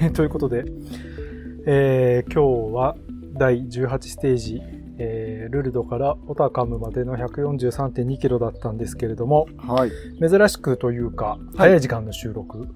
ということで、えー今日は第18ステージ、えールルドからオタカムまでの143.2キロだったんですけれども、はい。珍しくというか、早い時間の収録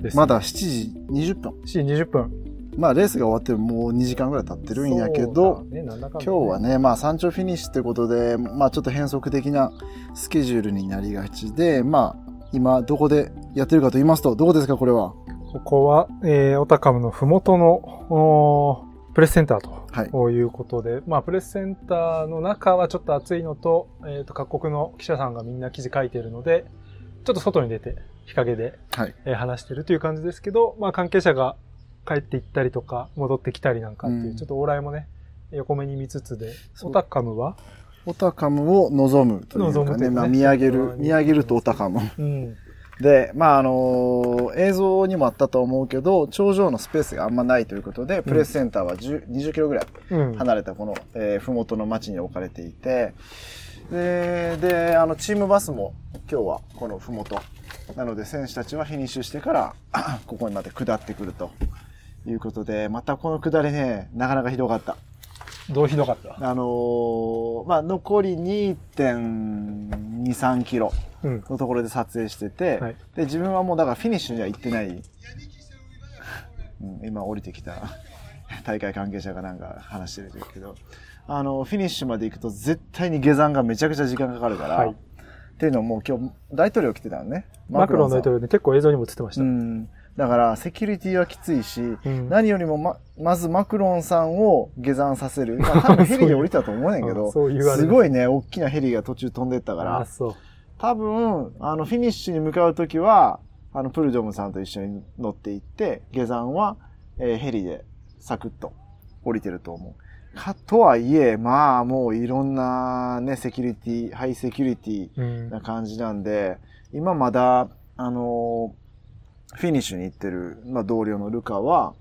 です。まだ7時20分。7時20分。まあレースが終わってもう2時間ぐらい経ってるんやけど、ねね今日はね、まあ山頂フィニッシュってことで、まあちょっと変則的なスケジュールになりがちで、まあ今どこでやってるかと言いますと、どこですかこれは？ここは、えーオタカムのふもとの、おープレスセンターと。はい。いうことで、まあ、プレスセンターの中はちょっと暑いのと、えっ、と、各国の記者さんがみんな記事書いてるので、ちょっと外に出て、日陰で、はい。えー話してるという感じですけど、まあ、関係者が帰って行ったりとか、戻ってきたりなんかっていう、うんちょっと往来もね、横目に見つつで、オタカムは、オタカムを望むという望かね、見上げる、うん見上げるとオタカム。うん、で、まああの映像にもあったと思うけど、頂上のスペースがあんまないということで、プレスセンターは10 20キロぐらいうん、離れたこの、えー、ふもとの町に置かれていて、で、で、あの、チームバスも今日はこのふもと。なので選手たちはフィニッシュしてから、ここにまで下ってくるということで、またこの下りね、なかなかひどかった。どうひどかった？あのーまあ、残り2.2、3キロうん。のところで撮影してて、はいで、自分はもうだからフィニッシュには行ってない。うん、今降りてきた 大会関係者がなんか話してるけど、あの、フィニッシュまで行くと絶対に下山がめちゃくちゃ時間かかるから、はいっていうのも今日大統領来てたのね。マクロン大統領。領ね、結構映像にも映ってました。うん。だから、セキュリティはきついし、うん何よりもま、まずマクロンさんを下山させる。まあ、多分 ヘリで降りたと思うねんけど、すごいね、大きなヘリが途中飛んでったかあら。多分、あの、フィニッシュに向かうときは、あの、プルドムさんと一緒に乗って行って、下山は、えーヘリでサクッと降りてると思う。か、とはいえ、まあ、もういろんなね、セキュリティ、ハイセキュリティうん。な感じなんで、今まだ、あのーフィニッシュに行ってる、まあ、同僚のルカは、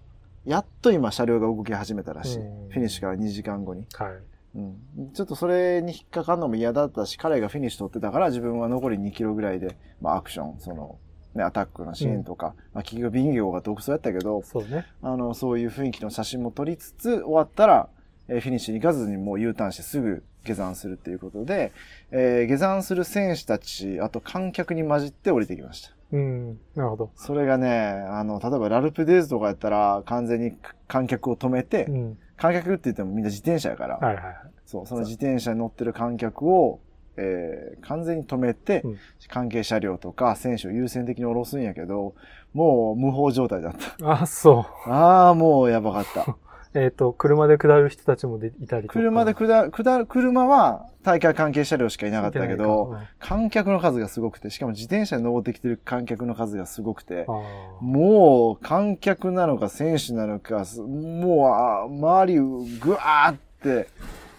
やっと今車両が動き始めたらしい。うんフィニッシュから2時間後に。はい。うん。ちょっとそれに引っかかるのも嫌だったし、彼がフィニッシュ取ってたから自分は残り2キロぐらいで、まあアクション、その、ね、アタックのシーンとか、まあ結局ビンゲゴが独走やったけど、そうね。あの、そういう雰囲気の写真も撮りつつ、終わったら、えーフィニッシュに行かずにもう U ターンしてすぐ下山するっていうことで、えー下山する選手たち、あと観客に混じって降りてきました。うん。なるほど。それがね、あの、例えばラルプデイズとかやったら完全に観客を止めて、うん。観客って言ってもみんな自転車やから、はいはいはい。そう、その自転車に乗ってる観客を、えー完全に止めて、うん関係車両とか選手を優先的に降ろすんやけど、もう無法状態だった。あ、そう。ああ、もうやばかった。えっ、と、車で下る人たちもでいたりとか。車で下る、下る、車は大会関係車両しかいなかったけど、い観客の数がすごくて、しかも自転車に登ってきてる観客の数がすごくてもう観客なのか選手なのか、すもうあ周りぐわーって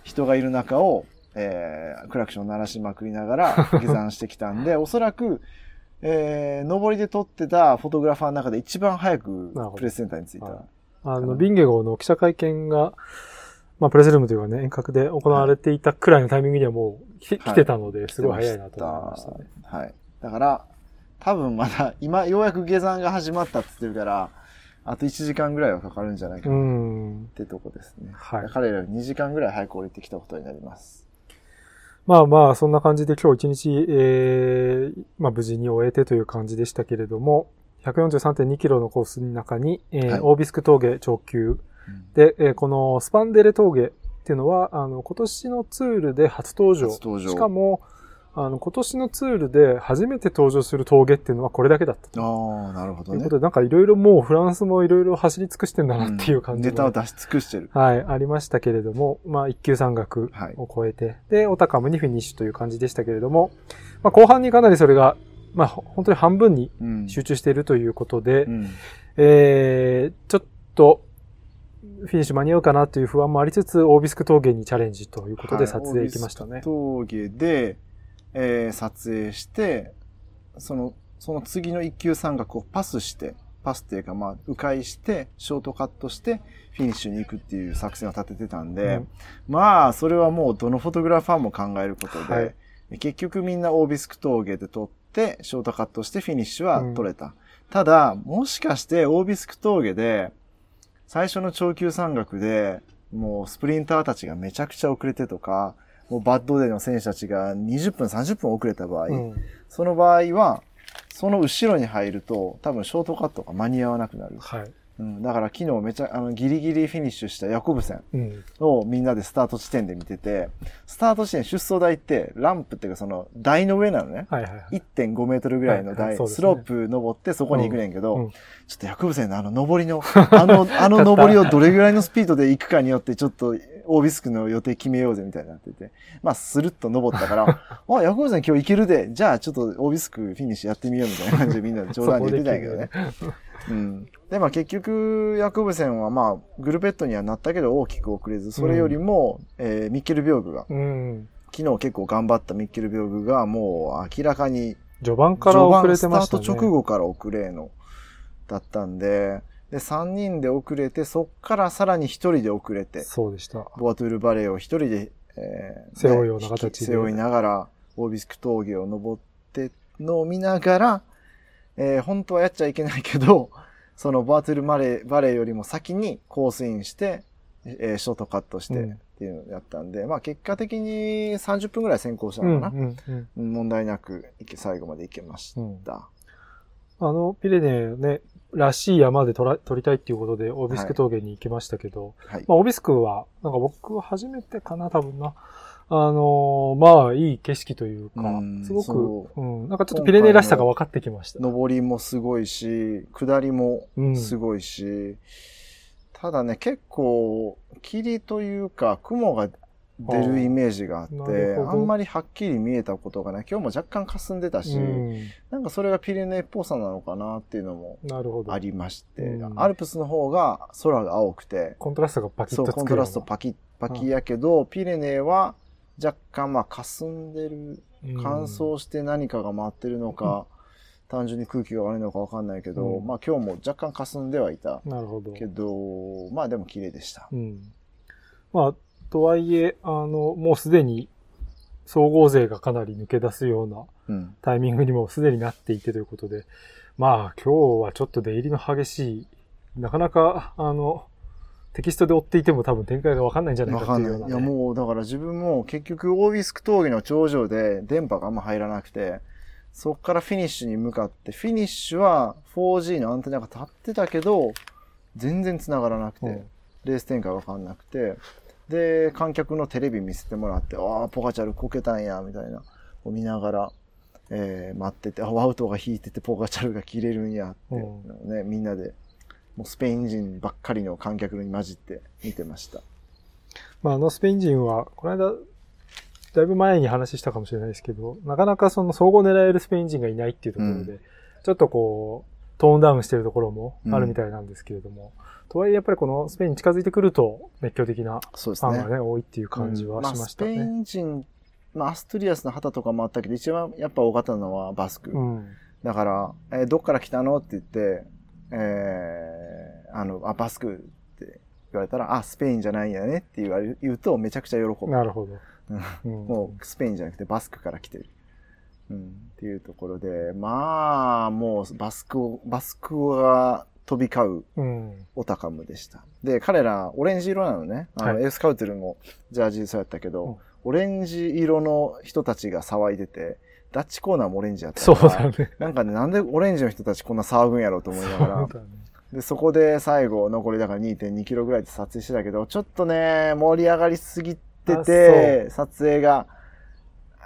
人がいる中を、えークラクション鳴らしまくりながら 下山してきたんで、おそらく、えー、上りで撮ってたフォトグラファーの中で一番早くプレスセンターに着いた。はいあの、ビンゲゴの記者会見が、まあ、プレスルームというかね、遠隔で行われていたくらいのタイミングにはもう来,、はい来てたので、すごい早いなと思いましたね。はい。だから、多分まだ、今、ようやく下山が始まったって言ってるから、あと1時間ぐらいはかかるんじゃないかっん。てとこですね。はい彼らより2時間ぐらい早く降りてきたことになります。まあまあ、そんな感じで今日一日、えー、まあ無事に終えてという感じでしたけれども、143.2キロのコースの中に、えーはいオービスク峠長級で、えーこのスパンデレ峠っていうのは、あの、今年のツールで初登場。初登場しかも、あの、今年のツールで初めて登場する峠っていうのはこれだけだったと。ああ、なるほどねというこ。とで、なんかいろいろもうフランスもいろいろ走り尽くしてんだなっていう感じがネタを出し尽くしてる。はい、ありましたけれども、まあ、一級山岳を超えて、で、オタカムにフィニッシュという感じでしたけれども、まあ、後半にかなりそれが、まあ、ほ本当に半分にうん。集中しているということで、うん。えー、ちょっと、フィニッシュ間に合うかなという不安もありつつ、オービスク峠にチャレンジということではい撮影行きましたね。峠で、えー撮影して、その、その次の一級三角をパスして、パスっていうか、まあ、迂回して、ショートカットして、フィニッシュに行くっていう作戦を立ててたんで、うんまあ、それはもうどのフォトグラファーも考えることで、はい結局みんなオービスク峠で撮って、ショートカットしてフィニッシュは撮れた。ただ、もしかしてオービスク峠で、最初の超級山岳で、もうスプリンターたちがめちゃくちゃ遅れてとか、もう bad day の選手たちが20分、30分遅れた場合、うん。その場合は、その後ろに入ると、多分ショートカットが間に合わなくなる。はい。うん、だから昨日めちゃ、あの、ギリギリフィニッシュしたヤコブセンうん。をみんなでスタート地点で見てて、スタート地点出走台って、ランプっていうかその台の上なのね。はいはいはい。1.5メートルぐらいのはいは台、いねスロープ登ってそこに行くねんけど、うんうんちょっとヤコブセンのあの登りの、あの、あの登りをどれぐらいのスピードで行くかによってちょっと、オービスクの予定決めようぜみたいになってて、まあ、スルッと登ったから、あ、ヤコブセン今日行けるで、じゃあちょっとオービスクフィニッシュやってみようみたいな感じでみんなで冗談で言ってたんやけどね。うん。で、まあ結局、ヤコブセンはまあ、グルペットにはなったけど大きく遅れず、それよりも、えーミッケル・ビョーグが、うん。昨日結構頑張ったミッケル・ビョーグがもう明らかに序盤から遅れてましたね。スタート直後から遅れの、だったんで、で、3人で遅れて、そっからさらに1人で遅れて、そうでした。ボアトゥールバレーを1人で、えー背負うようなね形で背負いながら、オービスク峠を登ってのを見ながら、えー本当はやっちゃいけないけど、そのボアトゥールバレーバレーよりも先にコースインして、えーショートカットしてうんっていうのをやったんで、まあ結果的に30分ぐらい先行したうん、うのかな。ん、うん。問題なく最後まで行けましうんた。あの、ピレネーね、らしい山で撮りたいっていうことで、オービスク峠に行きましたけど、はい。まあ、オービスクは、なんか僕は初めてかな、多分な。あのーまあ、いい景色というかうん、すごそく、うん、なんかちょっとピレネーらしさが分かってきました。上りもすごいし、下りもうん。すごいし、ただね、結構、霧というか、雲が出るイメージがあって、あんまりはっきり見えたことがない。今日も若干霞んでたし、うん、なんかそれがピレネーっぽさなのかなっていうのもあ。りまして、うん。アルプスの方が空が青くて、コントラストがパキッそう、とつくような。コントラストパキッ、パキやけど、ピレネーは若干まあ霞んでるうん乾燥して何かが回ってるのか、単純に空気が悪いのかわかんないけど、うんまあ今日も若干霞んではいたなるほど。けど、まあでも綺麗でした。うん。まあ、とはいえ、あの、もうすでに、総合勢がかなり抜け出すようなうん。タイミングにもすでになっていてということで、まあ今日はちょっと出入りの激しい、なかなか、あの、テキストで追っていても多分展開がわかんないんじゃないわか。っていようない。ね、やもうだから自分も結局オービスク峠の頂上で電波があんま入らなくて、そっからフィニッシュに向かって、フィニッシュは 4G のアンテナが立ってたけど、全然繋がらなくて、うん。レース展開わかんなくて、で、観客のテレビ見せてもらって、ああ、ポカチャルこけたんや、みたいな、を見ながら、えー待ってて、あ、ワウトが引いててポカチャルが切れるんやって、ね、みんなで、もうスペイン人ばっかりの観客に混じって見てました。まああのスペイン人は、この間、だいぶ前に話したかもしれないですけど、なかなかその総合狙えるスペイン人がいないっていうところで、うちょっとこう、トーンダウンしてるところもあるみたいなんですけれども、とはいえやっぱりこのスペインに近づいてくると熱狂的な。ファンがね、多いっていう感じはしましたうんあ、スペイね。ン人、まあ、アストリアスの旗とかもあったけど、一番やっぱ多かったのはバスク。うん。だから、えーどっから来たの？って言って、えーあの、あ、バスクって言われたら、あ、スペインじゃないんやねって言われる、言うとめちゃくちゃ喜ぶ。なるほど。うんうんもうスペインじゃなくてバスクから来てる。うん、っていうところで、まあ、もうバスクを、バスクが飛び交ううん。オタカムでした。で、彼ら、オレンジ色なのね。あの、はいエースカウテルもジャージそうやったけど、うんオレンジ色の人たちが騒いでて、ダッチコーナーもオレンジやったそう。だね。なんかね、なんでオレンジの人たちこんな騒ぐんやろうと思いながら。そね。で、そこで最後、残りだから2.2キロぐらいで撮影してたけど、ちょっとね、盛り上がりすぎてて、撮影が、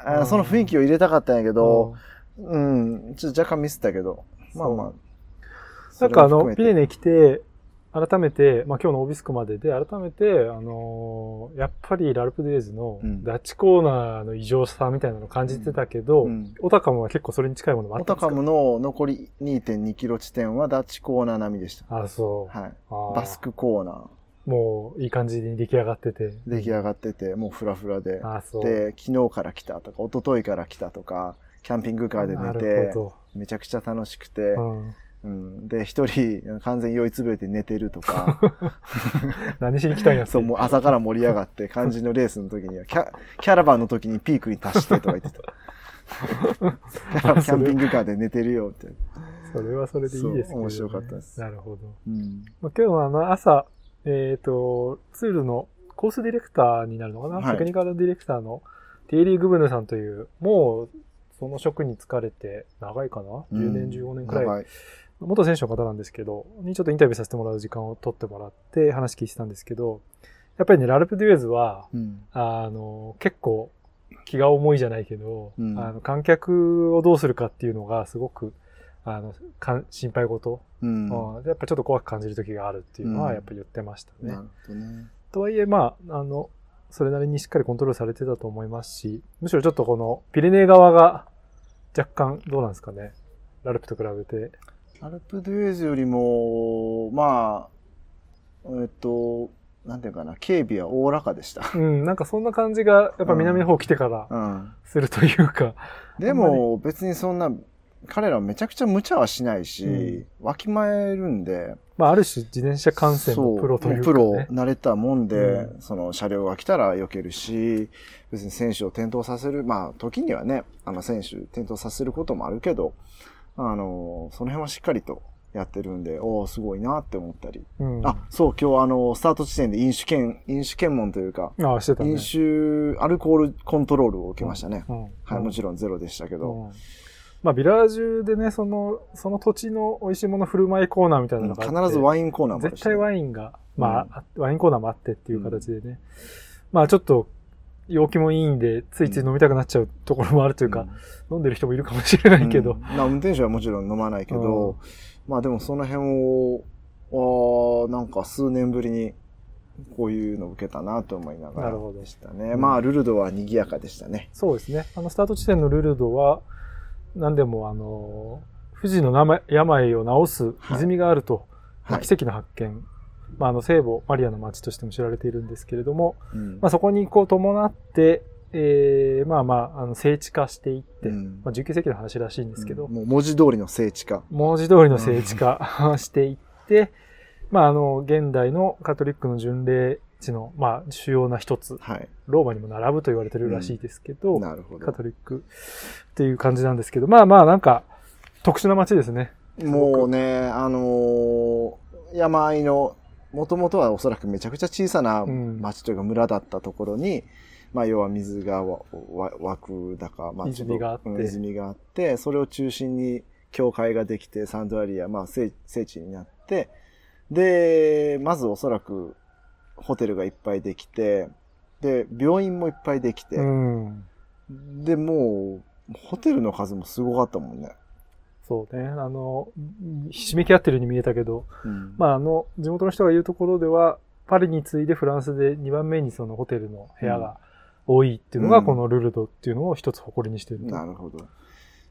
あうん。その雰囲気を入れたかったんやけど、うん、ちょっと若干ミスったけど、まあまあ。なんかあの、ピレネ来て、改めて、まあ今日のオービスクまでで、改めて、あのーやっぱりラルプデイズのうんダッチコーナーの異常さみたいなのを感じてたけど、うんオタカムは結構それに近いものもあったんですか？オタカムの残り2.2キロ地点はダッチコーナー並みでした。あ、そう。はい。バスクコーナー。もういい感じに出来上がってて。出来上がってて、もうフラフラで。あ、そう。で、昨日から来たとか、一昨日から来たとか、キャンピングカーで寝て、ほめちゃくちゃ楽しくて、ど。うん。うん、で、一人完全に酔いつぶれて寝てるとか、何しに来たんやそう、もう朝から盛り上がって、肝心のレースの時には、キャキャラバンの時にピークに達してとか言ってた。キャラキャンピングカーで寝てるよって。それはそれでいいですけど、ね。面白かったですなるほど。うん。まあ、今日はあの朝、えっ、と、ツールのコースディレクターになるのかな、はいテクニカルディレクターのテイリー・グブヌさんという、もうその職に就かれて長いかな、?10 年、15年くらい元選手の方なんですけど、にちょっとインタビューさせてもらう時間を取ってもらって話聞いてたんですけど、やっぱりね、ラルプ・デュエーズは、うん。あの、結構気が重いじゃないけど、うんあの観客をどうするかっていうのがすごく、あの、かん心配事、うん。うんやっぱちょっと怖く感じる時があるっていうのうんはやっぱ言ってましたね。ね。とはいえ、まあ、あの、それなりにしっかりコントロールされてたと思いますし、むしろちょっとこのピレネー側が若干どうなんですかね。ラルプと比べて。アルプ・デュエーズよりも、まあ、えっと、なんていうかな、警備はおおらかでした。うん、なんかそんな感じがやっぱ南の方来てからうん。するというか、でも、別にそんな、彼らはめちゃくちゃ無茶はしないし、わきまえるんで、まあある種自転車観戦のプロというか、ね。プロ慣れたもんで、うその車両が来たら避けるし、別に選手を転倒させる、まあ時にはね、あの選手転倒させることもあるけど、あの、その辺はしっかりとやってるんで、おおすごいなって思ったり。うん、あ、そう、今日あの、スタート地点で飲酒検、飲酒検問というか、ああ、してたね。飲酒、アルコールコントロールを受けましたね。うん、はい、もろちろんゼロでしたけど。うんまあ、ビラージュでね、その、その土地の美味しいもの振る舞いコーナーみたいなのが必ずワインコーナーもあるし絶対ワインが、まあ、ワインコーナーもあってっていう形でね。まあちょっと、陽気もいいんで、ついつい飲みたくなっちゃうところもあるというか、飲んでる人もいるかもしれないけどうん。まあ運転手はもちろん飲まないけど、まあでもその辺を、あーなんか数年ぶりにこういうのを受けたなと思いながらなるほどでしたね。うんまあルルドは賑やかでしたね。そうですね。あの、スタート地点のルルドは、何でもあの、富士の病病を治す泉があると、はい奇跡の発見。まあ、あの、聖母マリアの町としても知られているんですけれども、うんまあ、そこにこう伴って、えー、まあまあ、あの、聖地化していって、うんまあ、19世紀の話らしいんですけど、うんもう文字通りの聖地化。文字通りの聖地化 していって、まあ、あの、現代のカトリックの巡礼地の、まあ、主要な一つ、はい。ローマにも並ぶと言われてるらしいですけど、なるほどカ。トリックっていう感じなんですけど、まあまあなんか特殊な街ですね。もうね、あのー山あいの、もともとはおそらくめちゃくちゃ小さなうん町というか村だったところに、まあ要は水が湧くだか、まあ泉があってうん泉があって、それを中心に教会ができて、サンドアリア、まあ聖聖地になって、で、まずおそらくホテルがいっぱいできて、で、病院もいっぱいできて、うん。で、もう、ホテルの数もすごかったもんね。そうね。あの、ひしめき合ってるように見えたけど、うんまああの、地元の人が言うところでは、パリに次いでフランスで2番目にそのホテルの部屋が多いっていうのが、うんこのルルドっていうのを一つ誇りにしていると。なるほど。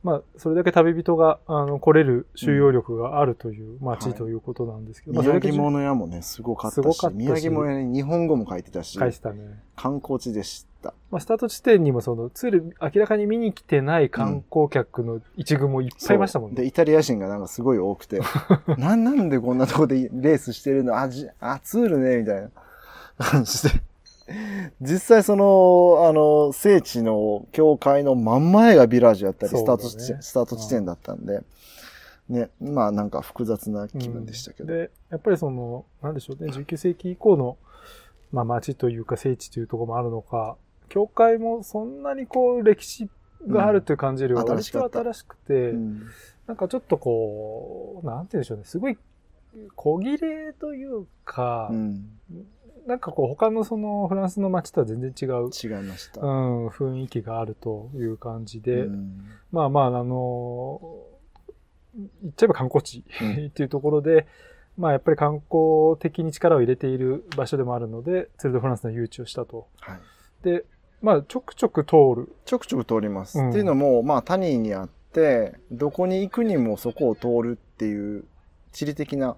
まあ、それだけ旅人が、あの、来れる収容力があるという街はいということなんですけど、まあ、それ宮城物屋もね、すごかったし、たし宮城物屋に日本語も書いてたし、返したね。観光地でした。まあ、スタート地点にもそのツール明らかに見に来てない観光客の一群もいっぱいいましたもんね。で、イタリア人がなんかすごい多くて、なんなんでこんなとこでレースしてるの？あ、じ、あ、ツールね、みたいな感じで。実際その、あの、聖地の教会の真ん前がビラージュやったり、スタート地点、スタート地点だったんで、ね、まあなんか複雑な気分でしたけど。で、やっぱりその、なんでしょうね、19世紀以降の、まあ街というか聖地というところもあるのか、教会もそんなにこう歴史があるという感じよりは、うん新割と新しくて、うん。なんかちょっとこう、なんて言うんでしょうね、すごい小切れというか、うん。なんかこう他のそのフランスの街とは全然違う、違いました。うん、雰囲気があるという感じで、うんまあまあ、あの言っちゃえば観光地うんっていうところで、まあやっぱり観光的に力を入れている場所でもあるので、ツール・ド・フランスの誘致をしたと。はい。で、まあちょくちょく通る。ちょくちょく通ります。うんっていうのも、まあ、谷にあって、どこに行くにもそこを通るっていう地理的な、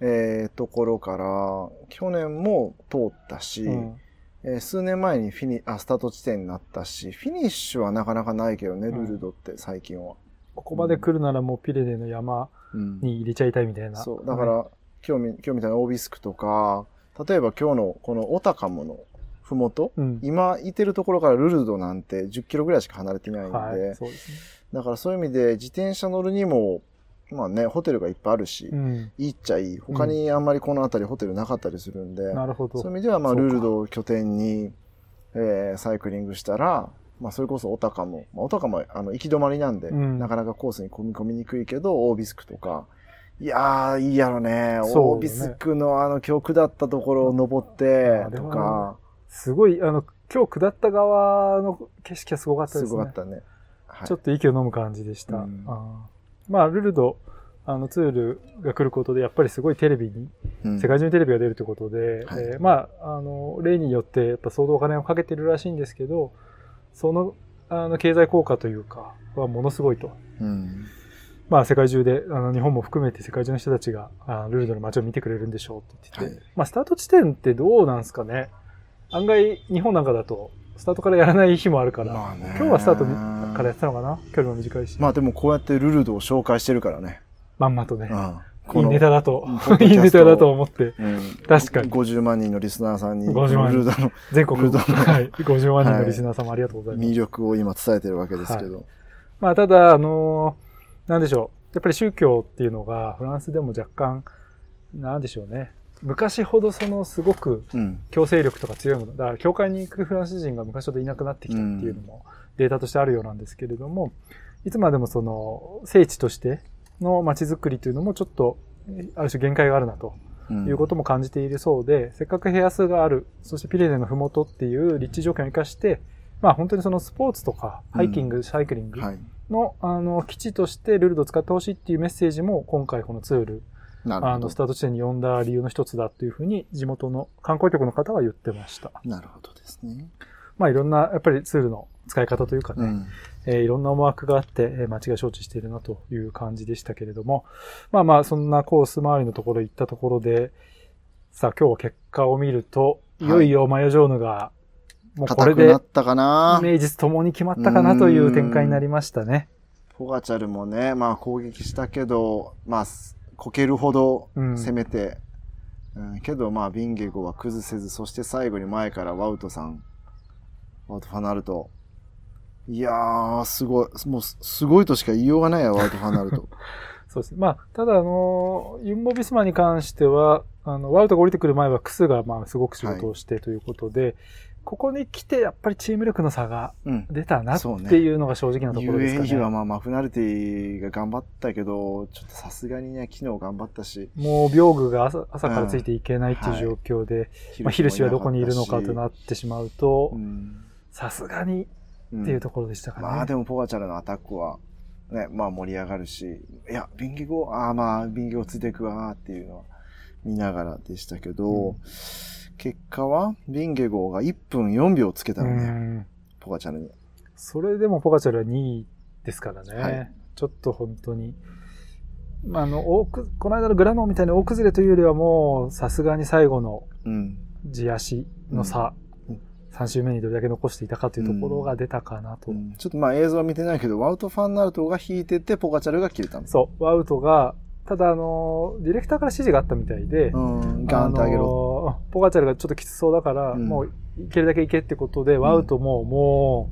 えーところから、去年も通ったし、うんえー数年前にフィニあスタート地点になったし、フィニッシュはなかなかないけどね、うんルルドって最近は。ここまで来るならもうピレネの山うんに入れちゃいたいみたいな。そう。だから、今日み、今日みたいなオービスクとか、例えば今日のこのオタカムのふもと、うん、今いてるところからルルドなんて10キロぐらいしか離れてないんで、はい、そうですね。だからそういう意味で自転車乗るにも、まあね、ホテルがいっぱいあるし、うん。いいっちゃいい。他にあんまりこの辺りホテルなかったりするんで、なるほど。そういう意味では、まあ、ルールドを拠点に、えーサイクリングしたら、まあ、それこそオタカも、まあ、オタカも、あの、行き止まりなんで、うんなかなかコースに込み込みにくいけど、オービスクとか、いやー、いいやろね。ねオービスクのあの、今日下ったところを登ってとか、すごい、あの、今日下った側の景色はすごかったですすね。ごかったね。はいちょっと息を飲む感じでした。うんあーまあ、ルルド、あの、ツールが来ることで、やっぱりすごいテレビに、うん世界中にテレビが出るということで、はいえーまあ、あの、例によって、やっぱ相当お金をかけてるらしいんですけど、その、あの、経済効果というか、はものすごいと。うん。まあ、世界中で、あの、日本も含めて世界中の人たちが、あルルドの街を見てくれるんでしょうって言ってて、はいまあ、スタート地点ってどうなんですかね。案外、日本なんかだと、スタートからやらない日もあるから、まあね今日はスタートからやってたのかな？距離も短いし。まあでもこうやってルルドを紹介してるからね。まんまとね。うん。いいネタだといいネタだと思って、うん確かに50万人のリスナーさんに、50万人ルルドの全国の、はい、50万人のリスナー様ありがとうございます。魅力を今伝えてるわけですけど。まあ、ただ、あのーなんでしょう。やっぱり宗教っていうのが、フランスでも若干、なんでしょうね。昔ほどそのすごくうん。強制力とか強いもの、だから教会に行くフランス人が昔ほどいなくなってきたっていうのもデータとしてあるようなんですけれども、いつまでもその聖地としての街づくりというのもちょっと、ある種限界があるなとうんいうことも感じているそうで、せっかく部屋数がある、そしてピレネのふもとっていう立地条件を生かして、まあ本当にそのスポーツとか、ハイキング、サイクリングはい。の、あの、基地としてルルドを使ってほしいっていうメッセージも今回このツール、あの、ス。タート地点に呼んだ理由の一つだというふうに地元の観光局の方は言ってました。なるほどですね。まあいろんな、やっぱりツールの使い方というかね、うん。えーいろんな思惑があって、えー街が承知しているなという感じでしたけれども、まあまあそんなコース周りのところ行ったところで、さあ今日は結果を見ると、いよいよマヨジョーヌが、もうこれでなったかな名実ともに決まったかなという展開になりましたね。ポガチャルもね、まあ攻撃したけど、まあ、すこけるほどうん攻めて、うんけどまあビンゲゴは崩せず、そして最後に前からワウトさん、ワウトファナルト。いやー、すごい、もうすすごいとしか言いようがないや、ワウトファナルト。そうですね。まあ、ただ、あの、ユンボ・ビスマに関しては、あの、ワウトが降りてくる前はクスが、まあ、すごく仕事をしてということで、ここに来て、やっぱりチーム力の差がうん。出たなっていうのが正直なところですか UAE はね。まあマフナルティが頑張ったけど、ちょっとさすがにね、昨日頑張ったし。もう、病具が朝朝からついていけないっていう状況で、まあ、ヒルシはどこにいるのかとなってしまうとう、ん。さすがにうんっていうところでしたかね。まあでもポガチャルのアタックは、ね、まあ盛り上がるし、いや、ビンゲゴ、ああまあ、ビンゲゴついていくわっていうのは見ながらでしたけど、うん結果は、ビンゲゴが1分4秒つけたうのね、ん。ポガチャルに。それでもポガチャルは2位ですからね。はいちょっと本当に。まあ、あの、大く、この間のグラノンみたいな大崩れというよりはもう、さすがに最後のうん。地足の差、うん3周目にどれだけ残していたかというところが出たかなと。うんちょっとまあ映像は見てないけど、ワウト・ファンナルトが引いてて、ポガチャルが切れたの。そう、ワウトが、ただあの、ディレクターから指示があったみたいで、うん、ガーンってあげろ。ポガチャルがちょっときつそうだから、うん。もう、いけるだけいけってことで、ワウトもも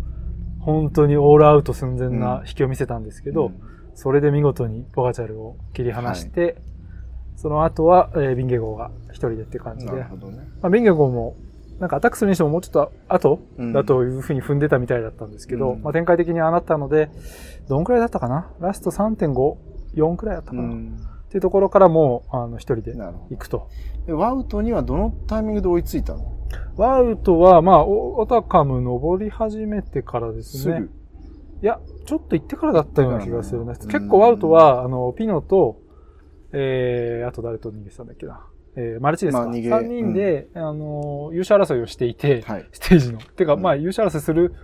う、本当にオールアウト寸前な引きを見せたんですけど、うん。それで見事にポガチャルを切り離して、その後は、えービンゲゴーが一人でっていう感じで、まなるほどね。あ、ビンゲゴーも、なんかアタックするにしてももうちょっと後うん。だというふうに踏んでたみたいだったんですけど、うん。まあ展開的にああなったので、どんくらいだったかな？ラスト3.5、4くらいだったかな、っうん。ていうところからもう、あの、一人で行くと。ワウトにはどのタイミングで追いついたの？ワウトは、まあ、おオタカム登り始めてからですね。すぐ？いや、ちょっと行ってからだったような気がするな。うん結構ワウトは、あの、ピノと、えー、あと誰と逃げてたんだっけな。えー、マルチですか。まあ逃げ3人で、あの、優勝争いをしていて、はい。ステージの。てか、うんまあ、優勝争いする、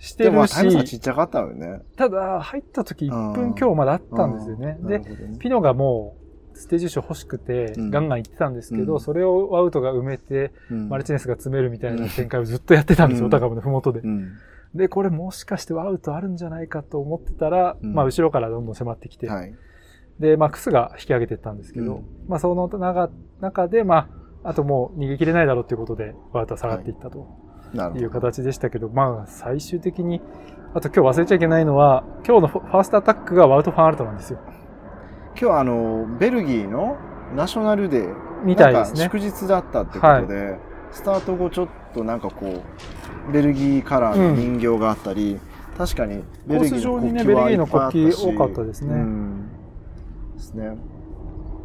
してるタイム差ちし、っちゃかったよね。ただ、入った時1うん。分強まであったんですよね。でね。ピノがもう、ステージ賞欲しくて、うん。ガンガン行ってたんですけど、うん。それをワウトが埋めて、うん。マルチネスが詰めるみたいな展開をずっとやってたんですよ、うん。オタカムのふもとで。う。ん。で、これもしかしてワウトあるんじゃないかと思ってたら、うん。まあ後ろからどんどん迫ってきて、はい。で、まあクスが引き上げていったんですけど、うん。まあその中中で、まあ、あともう逃げ切れないだろうということで、ワウトは下がっていったと。いうなるほど。形でしたけど、まあ最終的に、あと今日忘れちゃいけないのは、今日のファーストアタックがワウト・ファンアルトなんですよ。今日あの、ベルギーのナショナルデー。みたいですね。祝日だったってことで、スタート後ちょっとなんかこう、ベルギーカラーの人形があったり、確かにベルギーの国旗はいっぱいあったしコース上にねベルギーの国旗多かったですねうんですね。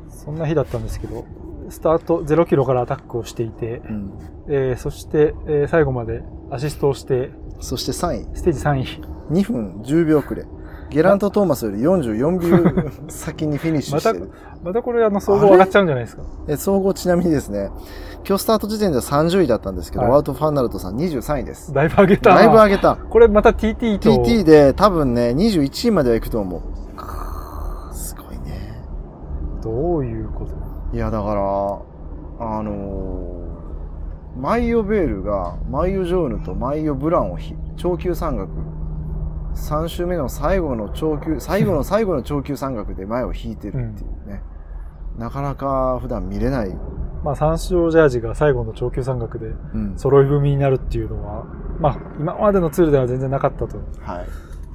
そんな日だったんですけど、スタート0キロからアタックをしていて、うんえーそして、えー最後までアシストをして、そして3位。ステージ3位。2分10秒くれ。ゲラント・トーマスより44秒 先にフィニッシュしてる。またこれあの総合上がっちゃうんじゃないですか？え総合ちなみにですね、今日スタート時点では30位だったんですけど、はいワウト・ファンナルトさん23位です。だいぶ上げたな。だいぶ上げた。これまた TT と。TT で多分ね、21位までは行くと思う。すごいね。どういうこと？いや、だから、あのーマイオベールが、マイオジョーヌとマイオブランをひ長級山岳、3周目の最後の長級、最後の 最後の長級山岳で前を引いてるっていうね。なかなか普段見れない。まあ、三章ジャージが最後の長級山岳でうん。揃い踏みになるっていうのは、まあ、今までのツールでは全然なかったとは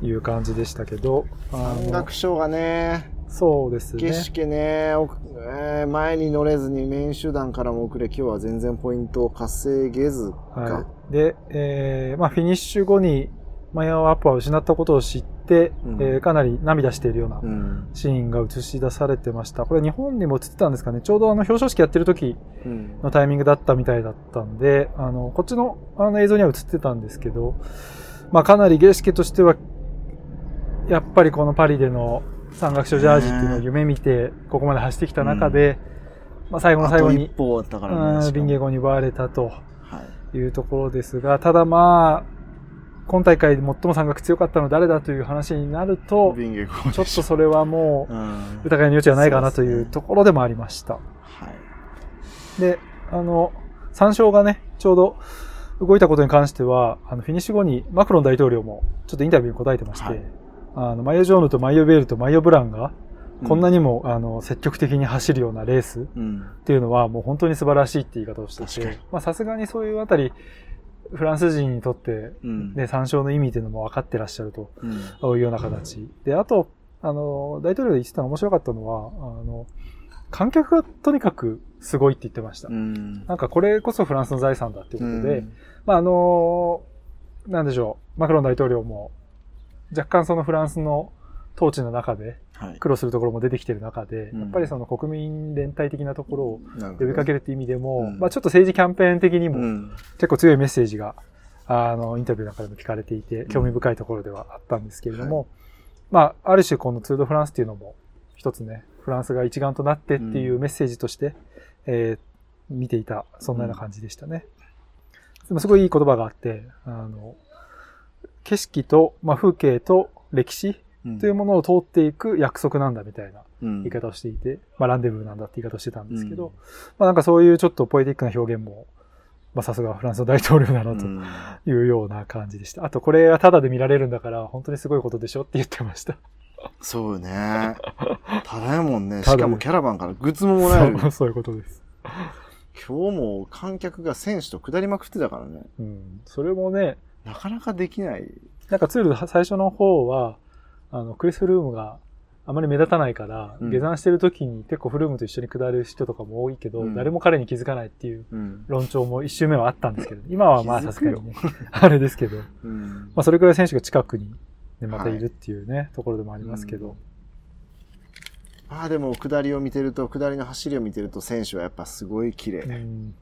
い。いう感じでしたけど、あ山の岳賞がね、そうですね景。色ね、おえー前に乗れずにメイン集団からも遅れ、今日は全然ポイントを稼げずが、はい。で、えーまあ、フィニッシュ後にマイアアップは失ったことを知って、うんえーかなり涙しているようなうん。シーンが映し出されてました。これ日本にも映ってたんですかね。ちょうどあの表彰式やってる時うん。のタイミングだったみたいだったんで、あの、こっちのあの映像には映ってたんですけど、まあかなりゲシケとしては、やっぱりこのパリでの山岳賞ジャージっていうのを夢見て、ここまで走ってきた中で、まあ最後の最後にビンゲゴに奪われたとはい。いうところですが、ただまあ、今大会で最も山岳強かったのは誰だという話になると、ちょっとそれはもう、うん。疑いの余地はないかなというところでもありました。はい。で、あの、参照がね、ちょうど動いたことに関しては、あの、フィニッシュ後にマクロン大統領もちょっとインタビューに答えてまして、はいあの、マイオ・ジョーヌとマイオ・ベールとマイオ・ブランが、こんなに、にも、あの、積極的に走るようなレースうん。っていうのはもう本当に素晴らしいって言い方をしてて、まあさすがにそういうあたり、フランス人にとって、うん。ね、参照の意味っていうのも分かってらっしゃるとうん。いうような形。で、あと、あの、大統領で言ってたの面白かったのは、あの、観客がとにかくすごいって言ってました。うん。なんかこれこそフランスの財産だっていうことで、うんまああの、なんでしょう、マクロン大統領も若干そのフランスの統治の中ではい。苦労するところも出てきてる中で、うん。やっぱりその国民連帯的なところを呼びかけるっていう意味でも、うん。まあちょっと政治キャンペーン的にもうん。結構強いメッセージが、あの、インタビューの中でも聞かれていて、興味深いところではあったんですけれども、まあ、ある種このツールドフランスっていうのも、一つね、フランスが一丸となってっていうメッセージとして、えー見ていた、そんなような感じでしたね。でもすごいいい言葉があって、あの、景色と、まあ、風景と歴史うんというものを通っていく約束なんだみたいなうん言い方をしていて、まあ、ランデブーなんだって言い方をしてたんですけど、うんまあ、なんかそういうちょっとポエティックな表現も、まあ、さすがフランスの大統領だなとうんいうような感じでした。あと、これがタダで見られるんだから、本当にすごいことでしょって言ってました。そうね。ただやもんね。しかもキャラバンからグッズももらえる。そうそういうことです。今日も観客が選手と下りまくってたからね。うん。それもね、なかなかできない。なんかツール最初の方は、あの、クリス・フルームがあまり目立たないから、うん。下山してる時に結構フルームと一緒に下る人とかも多いけど、うん。誰も彼に気づかないっていううん。論調も一周目はあったんですけど、今はまあさすがに。ね、あれですけど、うん。まあそれくらい選手が近くに、ね、またいるっていうね、ところでもありますけど、まあでも、下りを見てると、下りの走りを見てると、選手はやっぱすごい綺麗。うんうん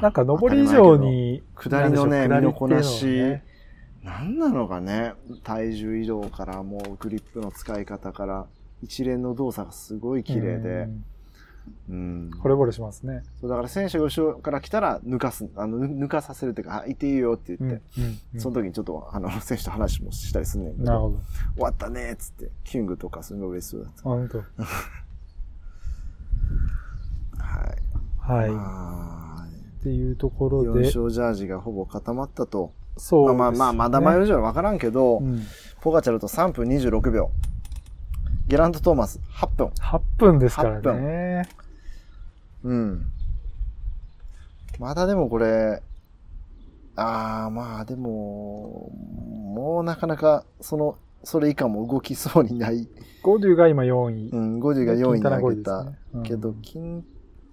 なんか上り以上、に、下りのね身のこなし下りっていうのはねなんなのかね。体重移動から、もうグリップの使い方から、一連の動作がすごい綺麗でう。んうん。惚れ惚れしますね。そうだから選手が後ろから来たら抜かす、あの、ぬ抜かさせるっていうか、あ、いていいよってうん言って、うんその時にちょっと、あの、選手と話もしたりすんねんけど、なるほど。終わったねっつって、キングとかすごい嬉しそうだっあ本当。た。はい。はい。っていうところで。4勝ジャージがほぼ固まったと。そう、ね、まあまあ、まだ迷うじゃ分からんけど、うん、ポガチャルと3分26秒。ゲラント・トーマス8分。8分ですからね。うん。まだでもこれ、ああ、まあでも、もうなかなか、その、それ以下も動きそうにない。ゴデュが今4位。うん、ゴデュが4位に上げた、ねうん、けど、キン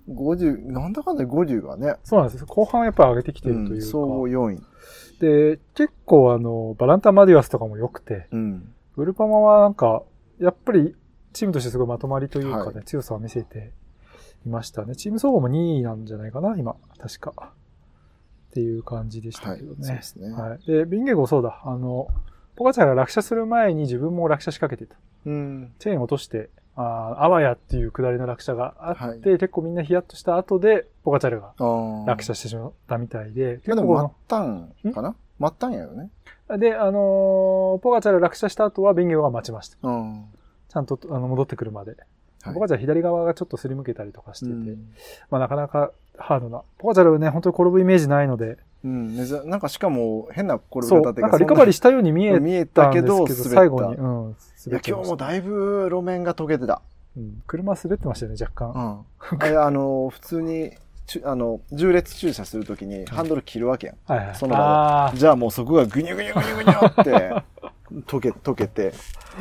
50、なんだかんだ50がね。そうなんです。後半はやっぱり上げてきてるというか。うん、総。で、結構あの、バランタ・マディアスとかも良くて、うん、ウルパマはなんか、やっぱりチームとしてすごいまとまりというかね、はい、強さを見せていましたね。チーム総合も2位なんじゃないかな、今、確か。っていう感じでしたけどね。はい、そうですね。はい。で、ビンゲゴそうだ。あの、ポカチャが落車する前に自分も落車しかけてた。うん。チェーン落として、ああわやっていう下りの落車があって、はい結構みんなヒヤッとした後で、ポカチャルが落車してしまったみたいで、まあでも、末端かな？末端やよね。で、あのーポガチャル落車した後はビンゲゴが待ちました。うん。ちゃんとあの戻ってくるまで。はいポガチャル左側がちょっとすりむけたりとかしてて、うんまあなかなかハードな。ポガチャルはね、本当に転ぶイメージないので、うん。なんかしかも変な転び方っていうなんかリカバリーししたように見え見えたたけど、んですけど、滑った。最後に、うん、い滑や。今日もだいぶ路面が溶けてた。うん、車滑ってましたよね、若う干。ん。ああの、普通に、あの、重列駐車するときにハンドル切るわけやん。はいはい。その場であじゃあもうそこがぐにゅぐにゅぐにゅぐにゅって、溶け、溶けて、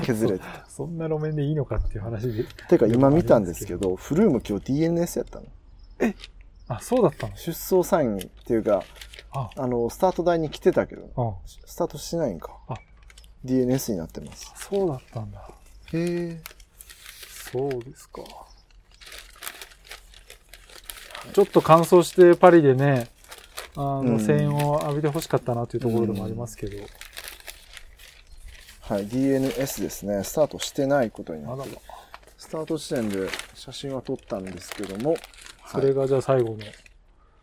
削れてた。あ、そんな路面でいいのかっていう話で。てか今見たんですけど、フルーム今日 DNS やったの。あ、そうだったの？出走サインっていうか、あ、あの、スタート台に来てたけど、うん。スタートしてないんか。あ DNS になってます。そうだったんだ。へえ。そうですか。ちょっと乾燥してパリでね、あの、うん声援を浴びてほしかったなというところでもありますけど、はい、DNS ですね。スタートしてないことになってる。スタート地点で写真は撮ったんですけども、それがじゃあ最後の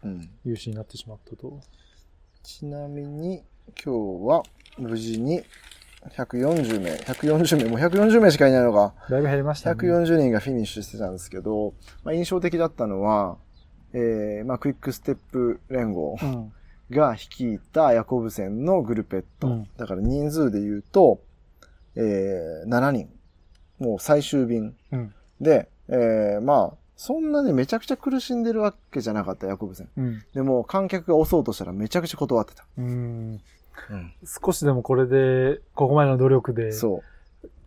うん、優勝になってしまったと。ちなみに今日は無事に140名、140名、もう140名しかいないのか、だいぶ減りましたね。140人がフィニッシュしてたんですけど、まあ、印象的だったのは、えー、まあ、クイックステップ連合うん。が率いたヤコブセンのグルペット。うんだから人数で言うと、えー、7人。もう最終便。うん。で、えー、まあ、そんなにめちゃくちゃ苦しんでるわけじゃなかった、ヤコブセン。うん。でも、観客が押そうとしたらめちゃくちゃ断ってた。うん。少しでもこれで、ここまでの努力で、そう。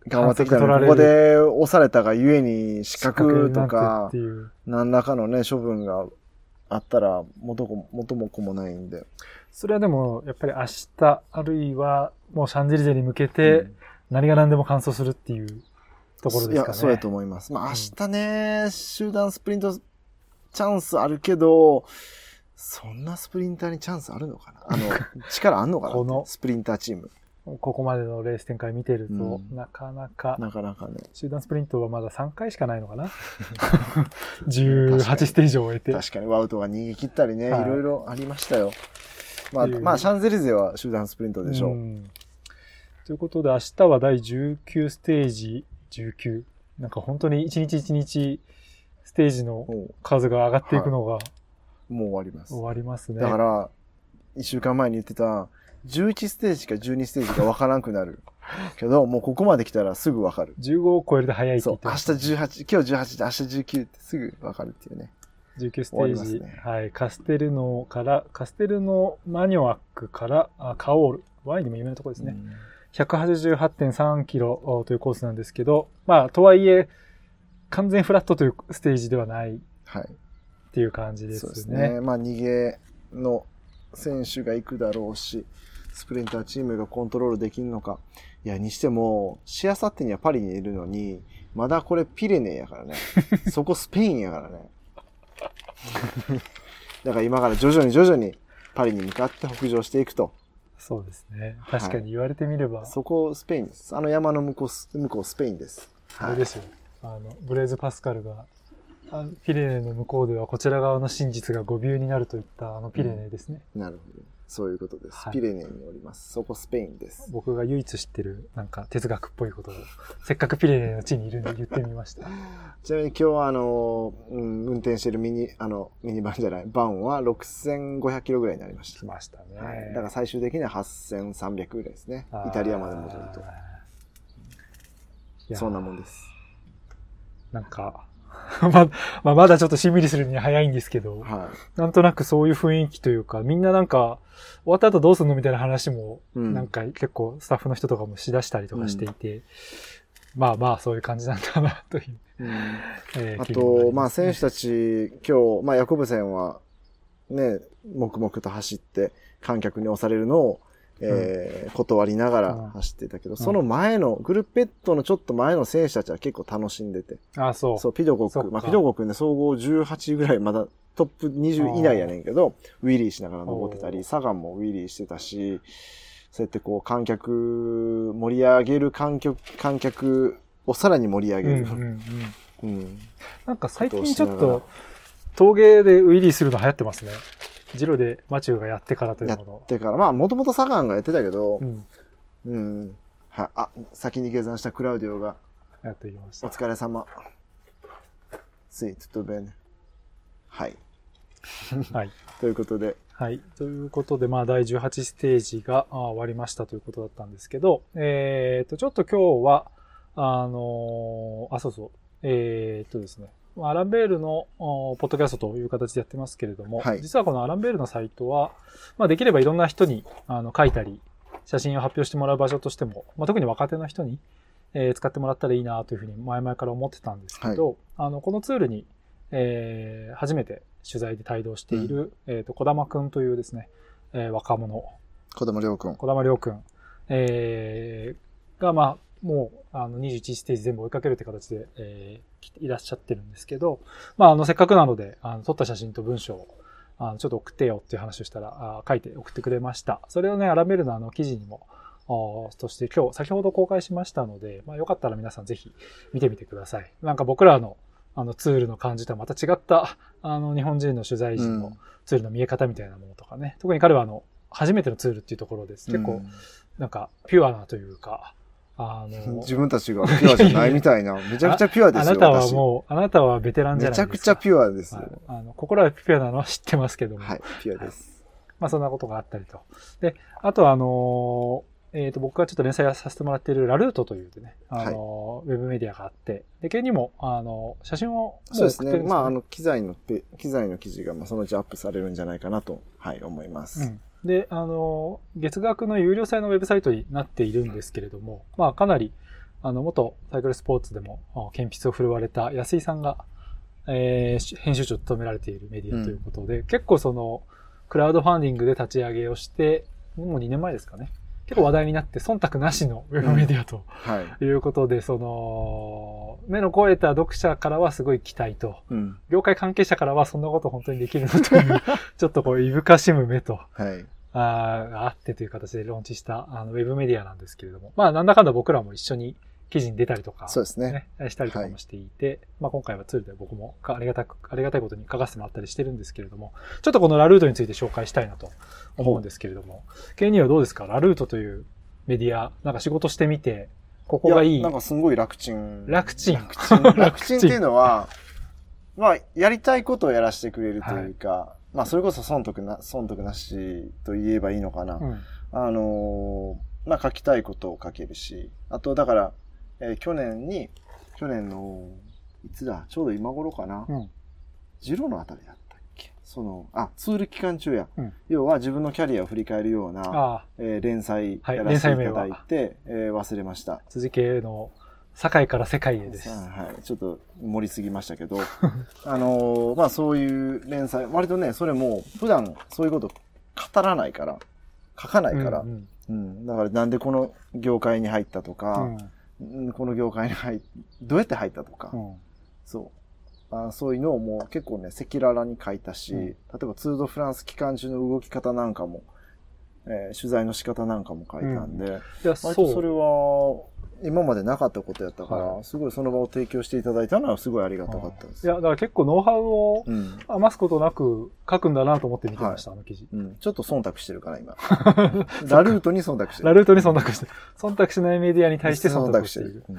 頑張ってきたられるここで押されたがゆえに失格とか。何らかのね、処分があったら元も、元も子もないんで。それはでも、やっぱり明日、あるいは、もうシャンゼリゼに向けて、何が何でも完走するっていうところですかね。いや、そうやと思います。まあ、明日ね、集団スプリントチャンスあるけど、そんなスプリンターにチャンスあるのかな？あの、力あんのかなこのスプリンターチーム。ここまでのレース展開見てると、うんなかなか、なかなかね。集団スプリントはまだ3回しかないのかな ?18 ステージを終えて。確かにワウトが逃げ切ったりね、はいいろいろありましたよ。まあ、まあ、シャンゼリゼは集団スプリントでしょう。んということで、明日は第19ステージ、19。なんか本当に一日一日ステージのも数が上がっていくのがうもう終わります。終わりますね。だから、一週間前に言ってた、11ステージか12ステージか分からんくなる。けど、もうここまで来たらすぐ分かる。15を超えると早いってそう、明日言ってました。18、今日18で明日19ってすぐ分かるっていうね。19ステージ、ねはい。カステルノから、カステルノマニョアックから、あカオール。ワインにも有名なところですね。188.3キロおというコースなんですけど、まあ、とはいえ、完全フラットというステージではないっはい。ていう感じでそうですすね。ね。まあ、逃げの選手が行くだろうし、スプリンターチームがコントロールできるのか。いや、にしても、しあさってにはパリにいるのに、まだこれピレネーやからね。そこスペインやからね。だから今から徐々に徐々にパリに向かって北上していくと。そうですね。はい確かに言われてみれば、そこスペインです。あの山の向こうす、向こうスペインです。あれですよ。あの、ブレーズ・パスカルが、ピレネの向こうではこちら側の真実が誤謬になるといったあのピレネですね。なるほど。そういうことです。はいピレネーにおります。そこスペインです。僕が唯一知ってるなんか哲学っぽいことを、せっかくピレネの地にいるんで言ってみました。ちなみに今日はあの、うん、運転してるミニ、あの、ミニバンじゃない、バンは6500キロぐらいになりまし来た。ましたね。はい。だから最終的には8300ぐらいですね。イタリアまで戻ると。そんなもんです。なんか、まあ、まあ、まだちょっとしんみりするには早いんですけど、はなんとなくそういう雰囲気というか、みんななんか、終わった後どうすんのみたいな話も、い。うん。なんか結構スタッフの人とかもしだしたりとかしていて、まあまあそういう感じなんだなという。うん。えーあと、気分がりまあ選手たち、今日、まあヤコブセンは、ね、黙々と走って、観客に押されるのを、えー断りながうんら走ってたけど、その前の、グルペットのちょっと前の選手たちは結構楽しんでて。あ、そう。そう、ピドゴそっかク、まあピドゴクね、総合18ぐらい、まだトップ20以内やねんけど、ウィリーしながら登ってたり、サガンもウィリーしてたし、そうやってこう観客、盛り上げる観客、観客をさらに盛り上げる。うんうんうん。うんなんか最近ちょっと、陶芸でウィリーするの流行ってますね。ジロでマチューがやってからというやもの。ってから、まあ、もともとサガンがやってたけどう、ん。うん。は、あ、先に下山したクラウディオが、やっていきましおた。疲れ様。スイートとベネ。はい。はい。ということで、はい。ということで、まあ、第18ステージがあ終わりましたということだったんですけど、えっ、と、ちょっと今日は、あのーあ、そうそう。えっ、とですね。アランベールのおポッドキャストという形でやってますけれども、はい。実はこのアランベールのサイトは、まあ、できればいろんな人にあの書いたり、写真を発表してもらう場所としても、まあ、特に若手の人に、えー使ってもらったらいいなというふうに前々から思ってたんですけど、あのこのツールに、えー初めて取材で帯同している、えっ、と、小玉くんというですね、えー若者、子供りょうくん。小玉亮くん、えーが、まあ、もう、あの、21ステージ全部追いかけるって形で、えーいらっしゃってるんですけど、まあ、あの、せっかくなので、あの、撮った写真と文章を、あの、ちょっと送ってよっていう話をしたら、あ書いて送ってくれました。それをね、アラメルのあの、記事にも、あそして今日、先ほど公開しましたので、まあ、よかったら皆さんぜひ見てみてください。なんか僕らの、あの、ツールの感じとはまた違った、あの、日本人の取材陣のうんツールの見え方みたいなものとかね。特に彼はあの、初めてのツールっていうところです。結構、うんなんか、ピュアなというか、あの、自分たちがピュアじゃないみたいな。めちゃくちゃピュアですよ。あなたは私もう、あなたはベテランじゃめないですか。ちゃくちゃピュアですよはい。あの、心はピュアなのは知ってますけども。はい、ピュアです。まあそんなことがあったりと。で、あとはあのーえっ、と、僕がちょっと連載させてもらっているラルートというね、あのーウェブメディアがあって、で、県にも、あの写真をもうそうですね。送ってるんですよまあ、あの、機材のペ、機材の記事が、まあ、そのうちアップされるんじゃないかなと、はい、思います。うんで、あの、月額の有料制のウェブサイトになっているんですけれども、まあ、かなり、あの、元サイクルスポーツでも、あ顕筆を振るわれた安井さんが、えー編集長を務められているメディアということで、結構その、クラウドファンディングで立ち上げをして、もう2年前ですかね。結構話題になって、忖度なしのウェブメディアとはい。いうことで、その、目の肥えた読者からはすごい期待と、うん。業界関係者からはそんなこと本当にできるのという、ちょっとこう、いぶかしむ目と、はい。あってという形でローンチしたあのウェブメディアなんですけれども、まあなんだかんだ僕らも一緒に記事に出たりとか、そうですね。したりとかもしていて、まあ今回はツールで僕もかありがたく、ありがたいことに書かせてもらったりしてるんですけれども、ちょっとこのラルートについて紹介したいなと思うんですけれども、ケニーはどうですか？ラルートというメディア、なんか仕事してみて、ここがいい。やなんかすごい楽ちん。楽ちん。楽ちん。楽ちんっていうのは、まあ、やりたいことをやらせてくれるというか、まあ、それこそ損得な、損得なしと言えばいいのかな。うん。あのーまあ、書きたいことを書けるし、あと、だから、えー去年に、去年の、いつだ、ちょうど今頃かな。うん。ジロのあたりだったっけ？その、あ、ツール期間中や。うん要は自分のキャリアを振り返るような、えー連載はいやらせていただい連載て、えー忘れました。続けの、堺から世界へです。はい。ちょっと盛りすぎましたけど、あのーまあそういう連載、割とね、それも普段そういうこと語らないから、書かないから、うんうん、だからなんでこの業界に入ったとうか、ん。うんこの業界に入っどうやって入ったとか、うん。そう。あそういうのをもう結構ね、赤裸々に書いたし、うん。例えばツール・ド・フランス期間中の動き方なんかも、えー取材の仕方なんかも書いたんで、いや、割とそれそう。は今までなかったことやったから、はいすごいその場を提供していただいたのはすごいありがたかったです。いや、だから結構ノウハウをうん。余すことなく書くんだなと思って見てました、あの記事。うん。ちょっと忖度してるから今。ラルートに忖度してる。ラルートに忖度して、忖度しないメディアに対して忖度している。うん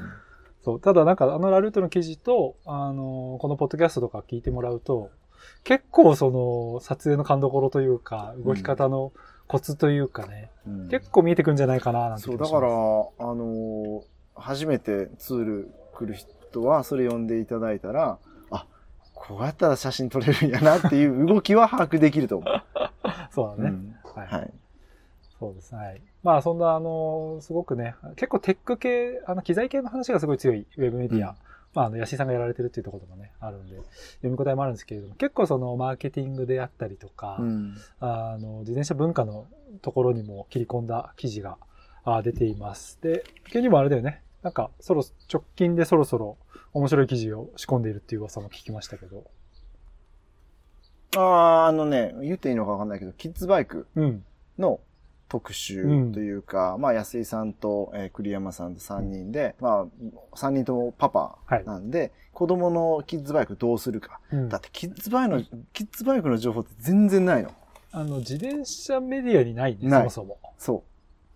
そう。ただなんかあのラルートの記事と、あの、このポッドキャストとか聞いてもらうと、結構その、撮影の勘どころというか、動き方のコツというかね、うん結構見えてくんじゃないかな、なんて気そう、だから、あのー初めてツール来る人は、それ読んでいただいたら、あ、こうやったら写真撮れるんやなっていう動きは把握できると思う。そうだね。うんはい。はい。そうです。はい。まあ、そんな、あの、すごくね、結構テック系、あの、機材系の話がすごい強いウェブメディア。うんまあ、あの、安井さんがやられてるっていうところもね、あるんで、読み応えもあるんですけれども、結構その、マーケティングであったりとか、うん。あの、自転車文化のところにも切り込んだ記事があ出ています。で、急にもあれだよね。なんか、そろ、直近でそろそろ面白い記事を仕込んでいるっていう噂も聞きましたけど。ああ、あのね、言っていいのかわかんないけど、キッズバイクうん。の特集というか、まあ安井さんと、えー栗山さんと3人で、まあ3人ともパパなんで、子供のキッズバイクどうするか。うんだってキッズバイの、キッズバイクの情報って全然ないの。あの、自転車メディアにないね、そもそも。そ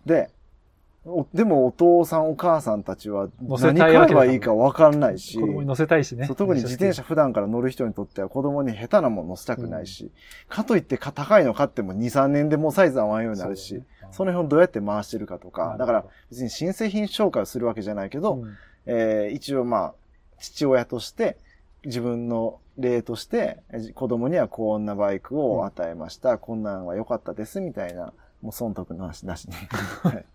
う。で、おでもお父さんお母さんたちは乗せ何買えばいいかわかんないし、子供に乗せたいしね。特に自転車普段から乗る人にとっては子供に下手なもの乗せたくないし、かといってか高いの買っても2、3年でもうサイズ合わんようになるし、その辺をどうやって回してるかとか、だから、別に新製品紹介をするわけじゃないけど、うん。えー一応まあ、父親として、自分の例として、えー子供にはこんなバイクを与えました、こんなんは良かったです、みたいな、もう損得の話なしに。はい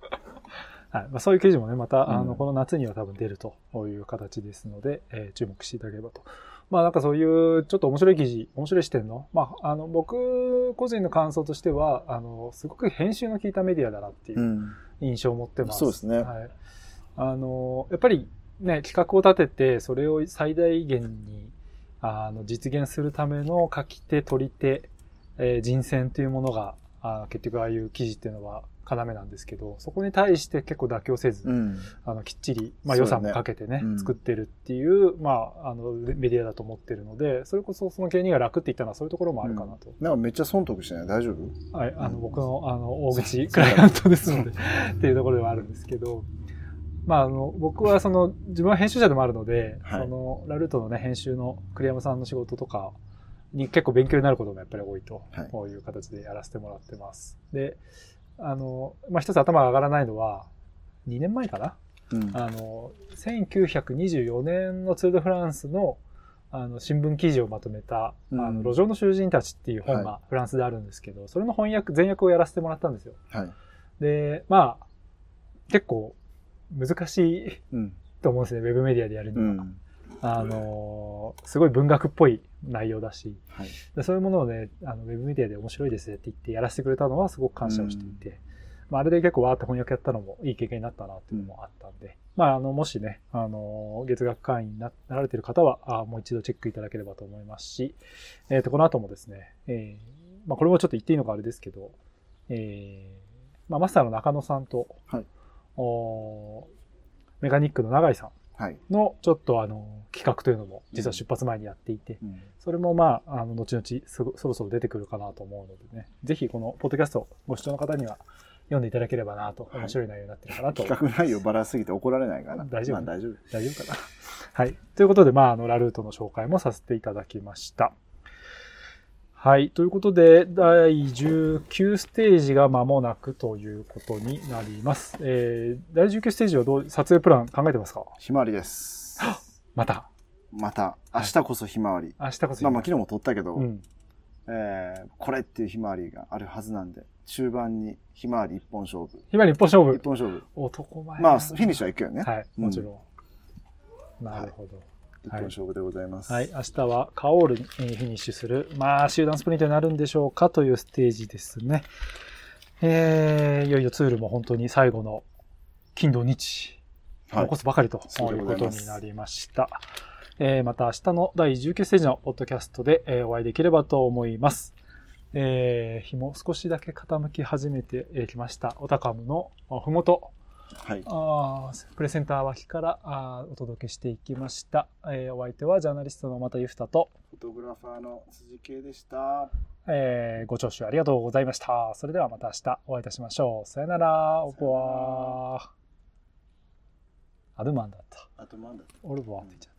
はいまあ、そういう記事もね、また、あの、うんこの夏には多分出るという形ですので、えー注目していただければと。まあなんかそういうちょっと面白い記事、面白い視点の、まああの僕個人の感想としては、あの、すごく編集の効いたメディアだなっていううん印象を持ってます。そうですねはい。あの、やっぱりね、企画を立てて、それを最大限に、あの、実現するための書き手、取り手、えー人選というものが、あ結局ああいう記事っていうのは要なんですけど、そこに対して結構妥協せず、うん。あの、きっちり、まあ予算もかけてね、うん作ってるっていう、まあ、あの、メディアだと思ってるので、それこそその芸人が楽って言ったのはそういうところもあるかなと。なんかめっちゃ損得してない大丈夫はい、あの、僕の、あの、大口クライアントですので、っていうところではあるんですけど、まあ、あの、僕はその、自分は編集者でもあるので、はいその、ラルートのね、編集の栗山さんの仕事とかに結構勉強になることもやっぱり多いと、はいこういう形でやらせてもらってます。で、あの、まあ、一つ頭が上がらないのは、2年前かな？うん。あの、1924年のツール・ド・フランスのあの新聞記事をまとめた、うんあの路上の囚人たちっていう本がフランスであるんですけど、それの翻訳、前訳をやらせてもらったんですよ。はい。で、まあ、結構難しいうん。と思うんですね、ウェブメディアでやるには。うん。あの、すごい文学っぽい内容だし、はい。でそういうものをね、あのウェブメディアで面白いですねって言ってやらせてくれたのはすごく感謝をしていて、まあ、あれで結構わーって翻訳やったのもいい経験になったなっていうのもあったんで、まあ、あの、もしね、あの、月額会員にななられている方は、あもう一度チェックいただければと思いますし、えっ、と、この後もですね、えーまあ、これもちょっと言っていいのかあれですけど、えーまあ、マスターの中野さんと、はいおーメカニックの永井さんはい。のちょっとあの企画というのも実は出発前にやっていて、うんそれもまあ、あの、後々そろそろ出てくるかなと思うのでね、ぜひこのポッドキャストご視聴の方には読んでいただければなと、はい面白い内容になってるかなと。企画内容バラすぎて怒られないかな。大丈夫？まあ大丈夫。大丈夫かな？はい。ということで、まあ、あの、ラルートの紹介もさせていただきました。はい。ということで、第19ステージが間もなくということになります。えー、第19ステージはどう、撮影プラン考えてますか？ひまわりです。また？また、明日こそひまわり。明日こそ。まあまあ昨日も撮ったけど、うん。えーこれっていうひまわりがあるはずなんで、中盤にひまわり一本勝負。ひまり一本勝負。一本勝負。男前。まあ、フィニッシュは行くよね。はい。うんもちろん。なるほど。一本勝負でございます。はい、明日はカオールにえーフィニッシュする、まあ、集団スプリントになるんでしょうかというステージですね。えー、いよいよツールも本当に最後の金土日、はい残すばかりということになりました。えー、また明日の第19ステージのポッドキャストで、えーお会いできればと思います。えー、日も少しだけ傾き始めてえーきました。オタカムのあふもと、はい。あープレゼンター脇からあーお届けしていきました、えーお相手はジャーナリストの又ゆふたと、フォトグラファーの辻圭でした。えーご聴取ありがとうございました。それではまた明日お会いいたしましょう。さよなら。オポワー。アドゥマンだった。あとなんだオルボワって言っちゃった。